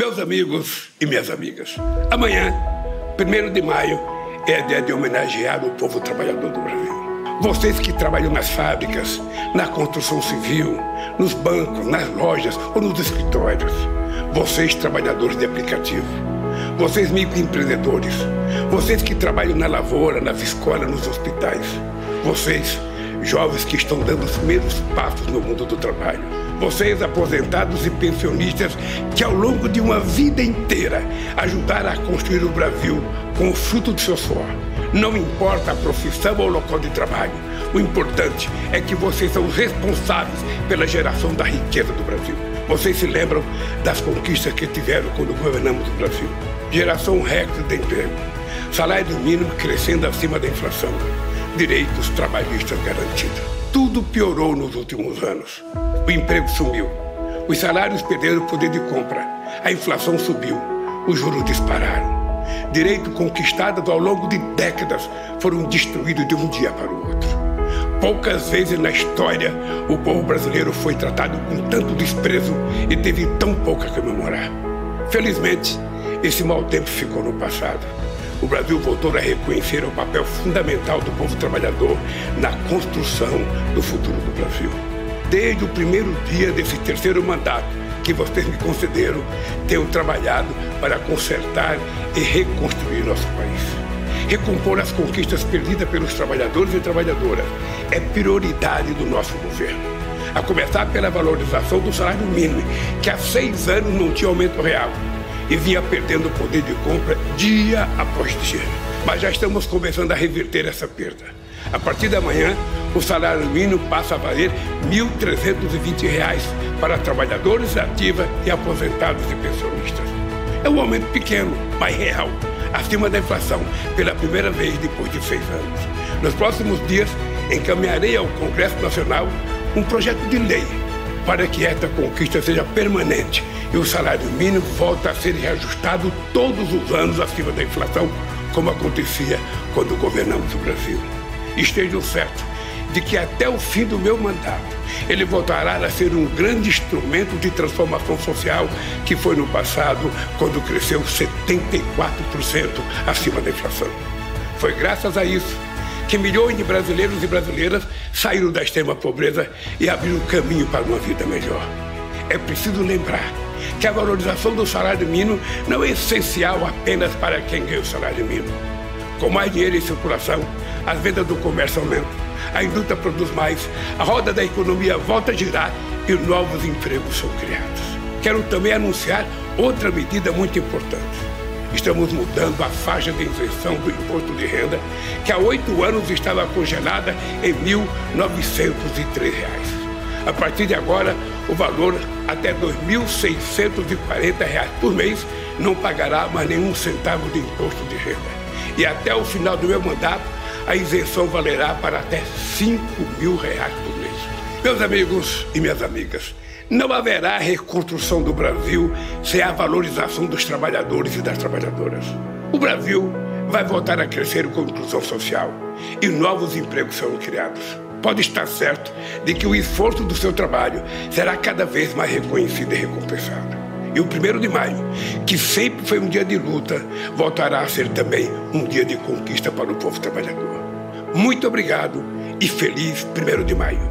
Meus amigos e minhas amigas, amanhã, 1 de maio, é dia de homenagear o povo trabalhador do Brasil. Vocês que trabalham nas fábricas, na construção civil, nos bancos, nas lojas ou nos escritórios. Vocês, trabalhadores de aplicativo. Vocês, microempreendedores. Vocês que trabalham na lavoura, nas escolas, nos hospitais. Vocês, jovens que estão dando os primeiros passos no mundo do trabalho. Vocês, aposentados e pensionistas, que ao longo de uma vida inteira ajudaram a construir o Brasil com o fruto do seu suor. Não importa a profissão ou o local de trabalho, o importante é que vocês são responsáveis pela geração da riqueza do Brasil. Vocês se lembram das conquistas que tiveram quando governamos o Brasil? Geração recorde de emprego, salário mínimo crescendo acima da inflação, direitos trabalhistas garantidos. Tudo piorou nos últimos anos. O emprego sumiu. Os salários perderam o poder de compra. A inflação subiu. Os juros dispararam. Direitos conquistados ao longo de décadas foram destruídos de um dia para o outro. Poucas vezes na história o povo brasileiro foi tratado com tanto desprezo e teve tão pouco a comemorar. Felizmente, esse mau tempo ficou no passado o Brasil voltou a reconhecer o papel fundamental do povo trabalhador na construção do futuro do Brasil. Desde o primeiro dia desse terceiro mandato que vocês me concederam, tenho trabalhado para consertar e reconstruir nosso país. Recompor as conquistas perdidas pelos trabalhadores e trabalhadoras é prioridade do nosso governo. A começar pela valorização do salário mínimo, que há seis anos não tinha aumento real e vinha perdendo poder de compra dia após dia. Mas já estamos começando a reverter essa perda. A partir da manhã, o salário mínimo passa a valer R$ 1.320 para trabalhadores ativos e aposentados e pensionistas. É um aumento pequeno, mas real, acima da inflação, pela primeira vez depois de seis anos. Nos próximos dias, encaminharei ao Congresso Nacional um projeto de lei para que esta conquista seja permanente e o salário mínimo volte a ser reajustado todos os anos acima da inflação, como acontecia quando governamos o Brasil. Estejam certos de que até o fim do meu mandato ele voltará a ser um grande instrumento de transformação social que foi no passado quando cresceu 74% acima da inflação. Foi graças a isso que milhões de brasileiros e brasileiras saíram da extrema pobreza e abriram caminho para uma vida melhor. É preciso lembrar que a valorização do salário mínimo não é essencial apenas para quem ganha o salário mínimo. Com mais dinheiro em circulação, as vendas do comércio aumentam, a indústria produz mais, a roda da economia volta a girar e novos empregos são criados. Quero também anunciar outra medida muito importante Estamos mudando a faixa de isenção do imposto de renda, que há oito anos estava congelada em R$ 1.903. A partir de agora, o valor até R$ 2.640 por mês não pagará mais nenhum centavo de imposto de renda. E até o final do meu mandato, a isenção valerá para até 5 mil reais por mês. Meus amigos e minhas amigas, não haverá reconstrução do Brasil sem a valorização dos trabalhadores e das trabalhadoras. O Brasil vai voltar a crescer com inclusão social e novos empregos serão criados. Pode estar certo de que o esforço do seu trabalho será cada vez mais reconhecido e recompensado. E o primeiro de maio, que sempre foi um dia de luta, voltará a ser também um dia de conquista para o povo trabalhador. Muito obrigado e feliz primeiro de maio.